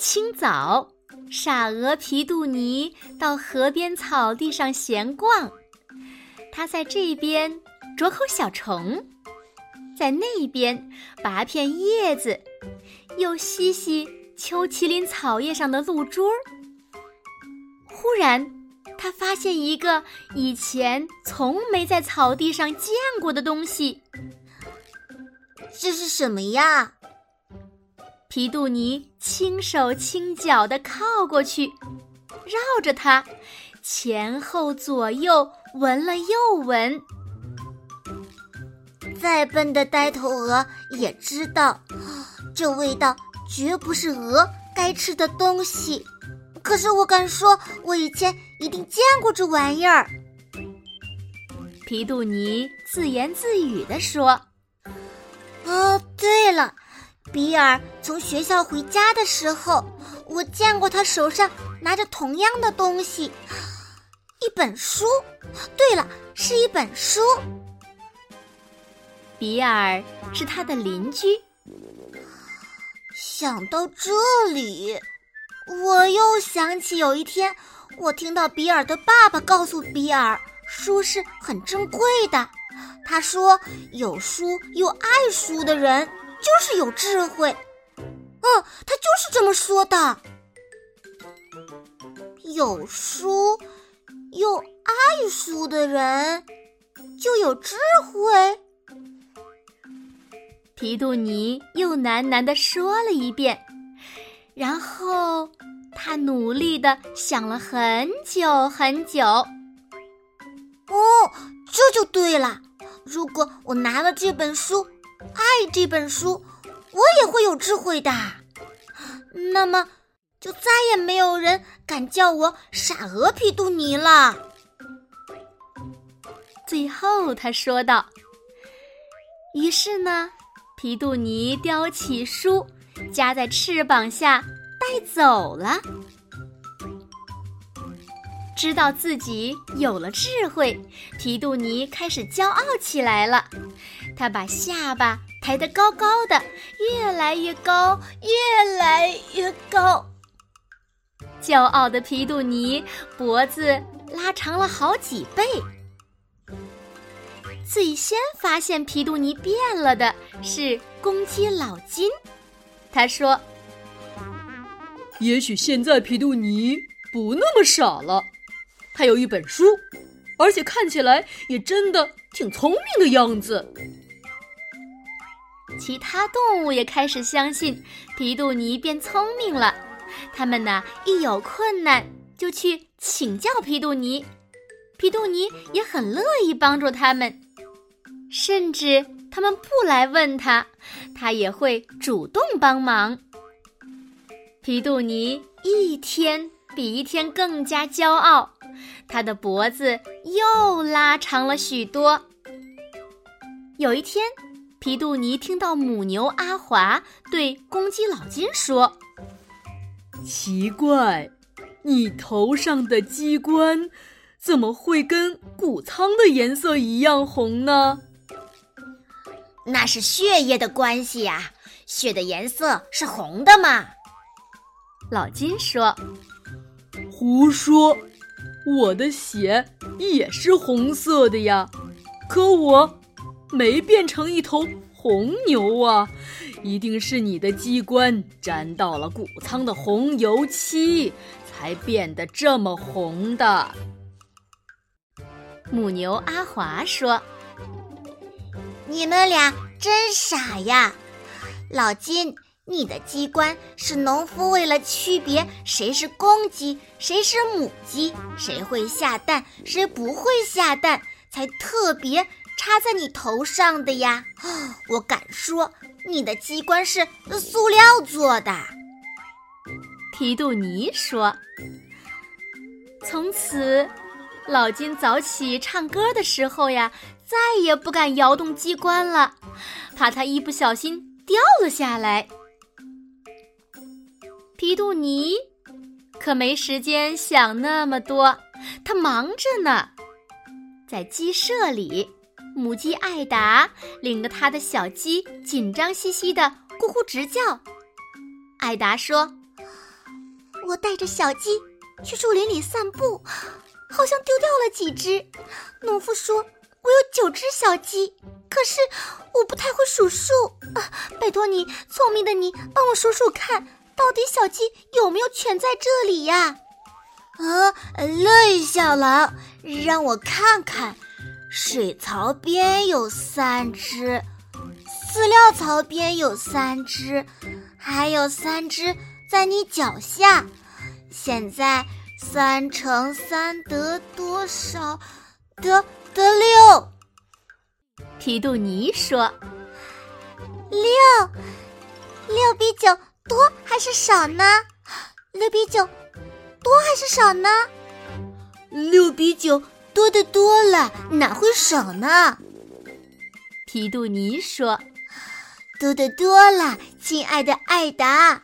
清早，傻鹅皮杜尼到河边草地上闲逛。他在这边啄口小虫，在那边拔片叶子，又吸吸秋麒麟草叶上的露珠。忽然，他发现一个以前从没在草地上见过的东西。这是什么呀？皮杜尼轻手轻脚地靠过去，绕着它，前后左右闻了又闻。再笨的呆头鹅也知道，这味道绝不是鹅该吃的东西。可是我敢说，我以前一定见过这玩意儿。皮杜尼自言自语地说：“哦，对了。”比尔从学校回家的时候，我见过他手上拿着同样的东西，一本书。对了，是一本书。比尔是他的邻居。想到这里，我又想起有一天，我听到比尔的爸爸告诉比尔，书是很珍贵的。他说，有书又爱书的人。就是有智慧，嗯，他就是这么说的。有书又爱书的人就有智慧。皮杜尼又喃喃地说了一遍，然后他努力地想了很久很久。哦，这就对了。如果我拿了这本书。爱这本书，我也会有智慧的。那么，就再也没有人敢叫我傻鹅皮杜尼了。最后，他说道。于是呢，皮杜尼叼起书，夹在翅膀下带走了。知道自己有了智慧，皮杜尼开始骄傲起来了。他把下巴抬得高高的，越来越高，越来越高。骄傲的皮杜尼脖子拉长了好几倍。最先发现皮杜尼变了的是公鸡老金，他说：“也许现在皮杜尼不那么傻了。”他有一本书，而且看起来也真的挺聪明的样子。其他动物也开始相信皮杜尼变聪明了，他们呢一有困难就去请教皮杜尼，皮杜尼也很乐意帮助他们，甚至他们不来问他，他也会主动帮忙。皮杜尼一天比一天更加骄傲。他的脖子又拉长了许多。有一天，皮杜尼听到母牛阿华对公鸡老金说：“奇怪，你头上的鸡冠怎么会跟谷仓的颜色一样红呢？”“那是血液的关系呀，血的颜色是红的嘛。”老金说。“胡说。”我的血也是红色的呀，可我没变成一头红牛啊！一定是你的机关沾到了谷仓的红油漆，才变得这么红的。母牛阿华说：“你们俩真傻呀，老金。”你的机关是农夫为了区别谁是公鸡，谁是母鸡，谁会下蛋，谁不会下蛋，才特别插在你头上的呀。我敢说，你的机关是塑料做的。皮杜尼说：“从此，老金早起唱歌的时候呀，再也不敢摇动机关了，怕他一不小心掉了下来。”皮杜尼可没时间想那么多，他忙着呢。在鸡舍里，母鸡艾达领着它的小鸡，紧张兮兮的咕咕直叫。艾达说。我带着小鸡去树林里散步，好像丢掉了几只。农夫说：“我有九只小鸡，可是我不太会数数啊！拜托你，聪明的你，帮我数数看，到底小鸡有没有全在这里呀？”啊，乐意小狼，让我看看，水槽边有三只，饲料槽边有三只，还有三只。在你脚下，现在三乘三得多少？得得六。皮杜尼说：“六，六比九多还是少呢？六比九多还是少呢？六比九多的多了，哪会少呢？”皮杜尼说：“多的多了，亲爱的艾达。”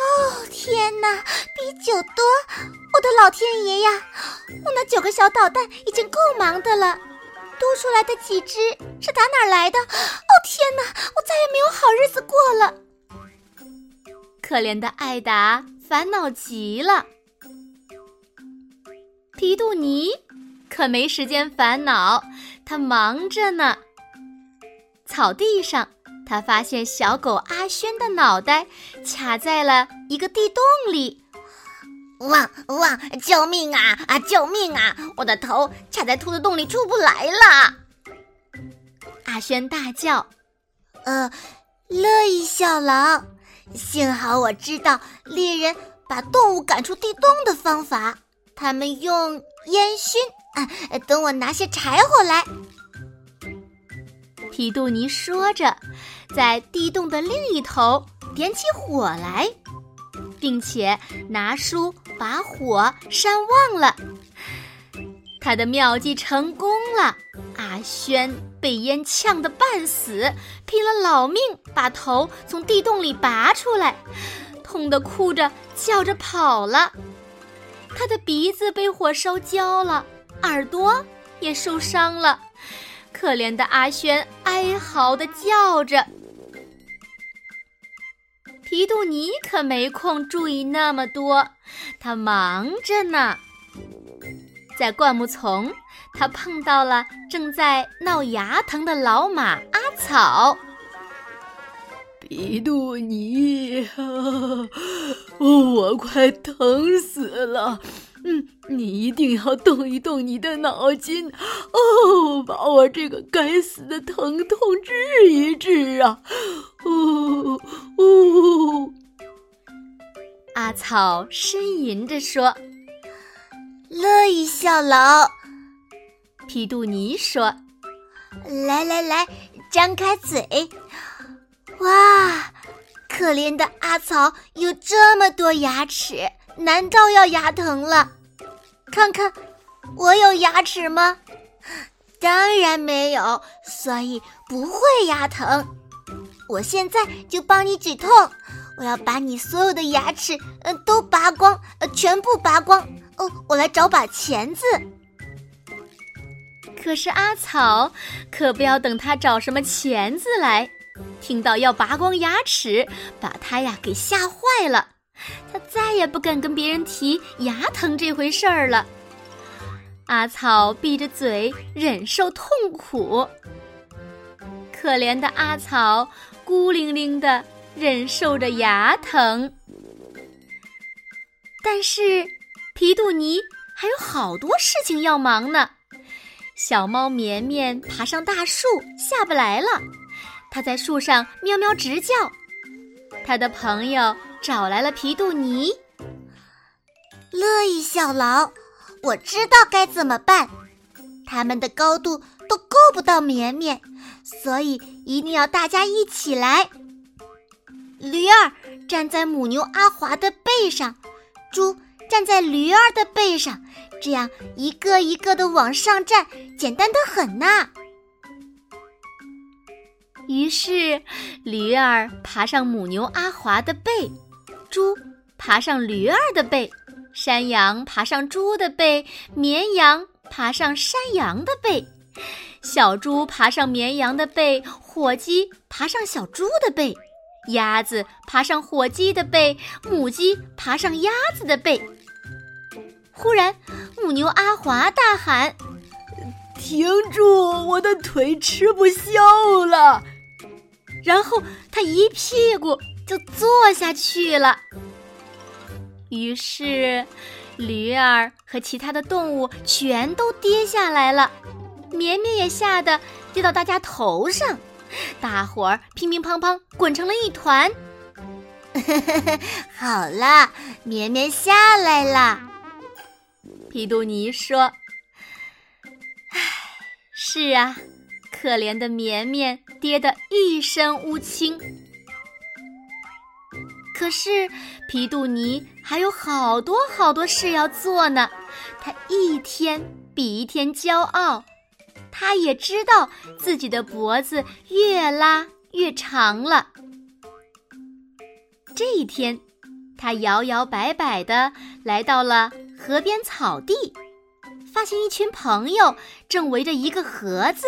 哦天哪，比九多！我的老天爷呀，我那九个小捣蛋已经够忙的了，多出来的几只是打哪儿来的？哦天哪，我再也没有好日子过了。可怜的艾达烦恼极了，皮杜尼可没时间烦恼，他忙着呢。草地上。他发现小狗阿轩的脑袋卡在了一个地洞里，哇哇！救命啊啊！救命啊！我的头卡在兔子洞里出不来了。阿轩大叫：“呃，乐意小狼，幸好我知道猎人把动物赶出地洞的方法，他们用烟熏。啊，等我拿些柴火来。”皮杜尼说着。在地洞的另一头点起火来，并且拿书把火扇旺了。他的妙计成功了，阿轩被烟呛得半死，拼了老命把头从地洞里拔出来，痛得哭着叫着跑了。他的鼻子被火烧焦了，耳朵也受伤了，可怜的阿轩哀嚎的叫着。皮杜尼可没空注意那么多，他忙着呢。在灌木丛，他碰到了正在闹牙疼的老马阿草。皮杜尼，我快疼死了。嗯，你一定要动一动你的脑筋，哦，把我这个该死的疼痛治一治啊！哦哦，阿草呻吟着说：“乐意效劳。”皮杜尼说：“来来来，张开嘴！哇，可怜的阿草有这么多牙齿。”难道要牙疼了？看看，我有牙齿吗？当然没有，所以不会牙疼。我现在就帮你止痛。我要把你所有的牙齿，呃，都拔光，呃，全部拔光。哦，我来找把钳子。可是阿草可不要等他找什么钳子来，听到要拔光牙齿，把他呀给吓坏了。他再也不敢跟别人提牙疼这回事儿了。阿草闭着嘴忍受痛苦，可怜的阿草孤零零的忍受着牙疼。但是皮杜尼还有好多事情要忙呢。小猫绵绵爬上大树下不来了，它在树上喵喵直叫。他的朋友。找来了皮杜尼，乐意效劳，我知道该怎么办。它们的高度都够不到绵绵，所以一定要大家一起来。驴儿站在母牛阿华的背上，猪站在驴儿的背上，这样一个一个的往上站，简单的很呐。于是，驴儿爬上母牛阿华的背，猪爬上驴儿的背，山羊爬上猪的背，绵羊爬上山羊的背，小猪爬上绵羊的背，火鸡爬上小猪的背，鸭子爬上火鸡的背，母鸡爬上鸭子的背。忽然，母牛阿华大喊：“停住！我的腿吃不消了。”然后他一屁股就坐下去了。于是，驴儿和其他的动物全都跌下来了，绵绵也吓得跌到大家头上，大伙儿乒乒乓乓滚成了一团。好了，绵绵下来了。皮杜尼说：“唉，是啊。”可怜的绵绵跌得一身乌青，可是皮杜尼还有好多好多事要做呢。他一天比一天骄傲，他也知道自己的脖子越拉越长了。这一天，他摇摇摆摆地来到了河边草地，发现一群朋友正围着一个盒子。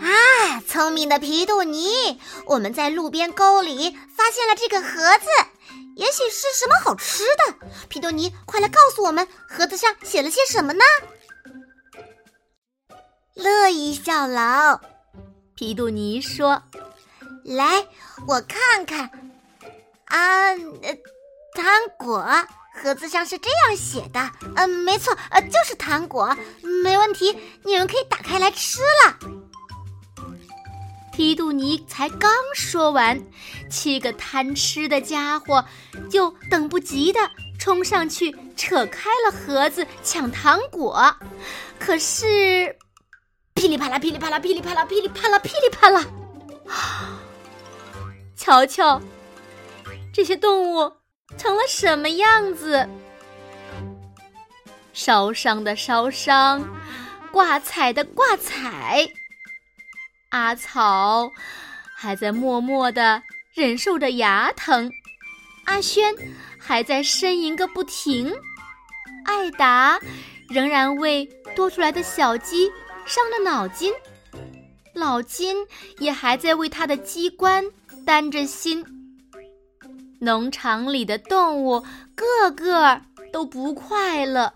啊，聪明的皮杜尼！我们在路边沟里发现了这个盒子，也许是什么好吃的。皮杜尼，快来告诉我们，盒子上写了些什么呢？乐意效劳，皮杜尼说：“来，我看看。啊，糖果，盒子上是这样写的。嗯，没错，呃，就是糖果，没问题。你们可以打开来吃了。”皮杜尼才刚说完，七个贪吃的家伙就等不及的冲上去扯开了盒子抢糖果。可是，噼里啪啦，噼里啪啦，噼里啪啦，噼里啪啦，噼里啪啦！瞧瞧，这些动物成了什么样子？烧伤的烧伤，挂彩的挂彩。阿草还在默默的忍受着牙疼，阿轩还在呻吟个不停，艾达仍然为多出来的小鸡伤了脑筋，老金也还在为他的鸡冠担着心。农场里的动物个个都不快乐，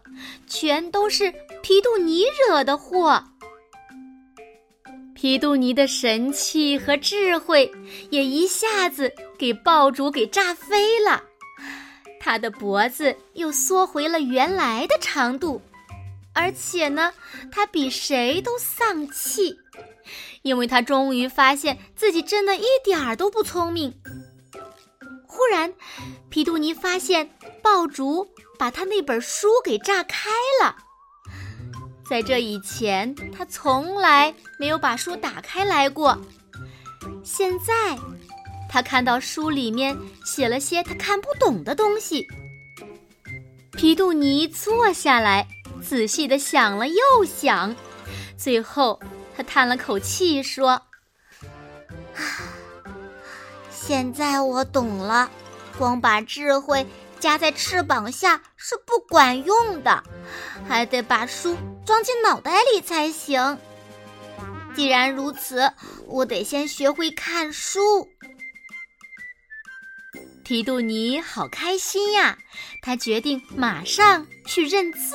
全都是皮杜尼惹的祸。皮杜尼的神气和智慧也一下子给爆竹给炸飞了，他的脖子又缩回了原来的长度，而且呢，他比谁都丧气，因为他终于发现自己真的一点儿都不聪明。忽然，皮杜尼发现爆竹把他那本书给炸开了。在这以前，他从来没有把书打开来过。现在，他看到书里面写了些他看不懂的东西。皮杜尼坐下来，仔细的想了又想，最后他叹了口气说：“ 现在我懂了，光把智慧。”夹在翅膀下是不管用的，还得把书装进脑袋里才行。既然如此，我得先学会看书。提杜尼好开心呀，他决定马上去认字。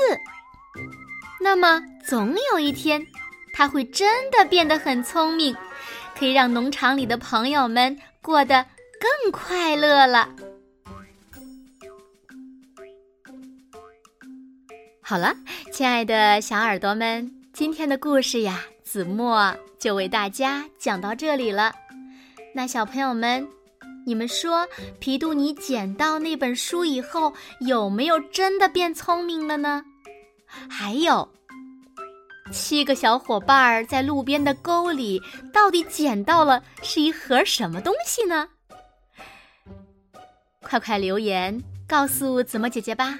那么，总有一天，他会真的变得很聪明，可以让农场里的朋友们过得更快乐了。好了，亲爱的小耳朵们，今天的故事呀，子墨就为大家讲到这里了。那小朋友们，你们说皮杜尼捡到那本书以后，有没有真的变聪明了呢？还有，七个小伙伴儿在路边的沟里，到底捡到了是一盒什么东西呢？快快留言告诉子墨姐姐吧！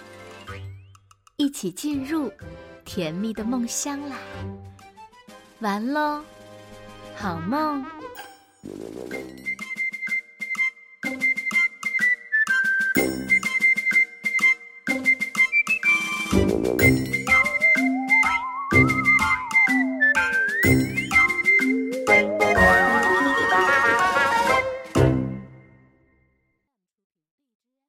一起进入甜蜜的梦乡啦。完喽，好梦。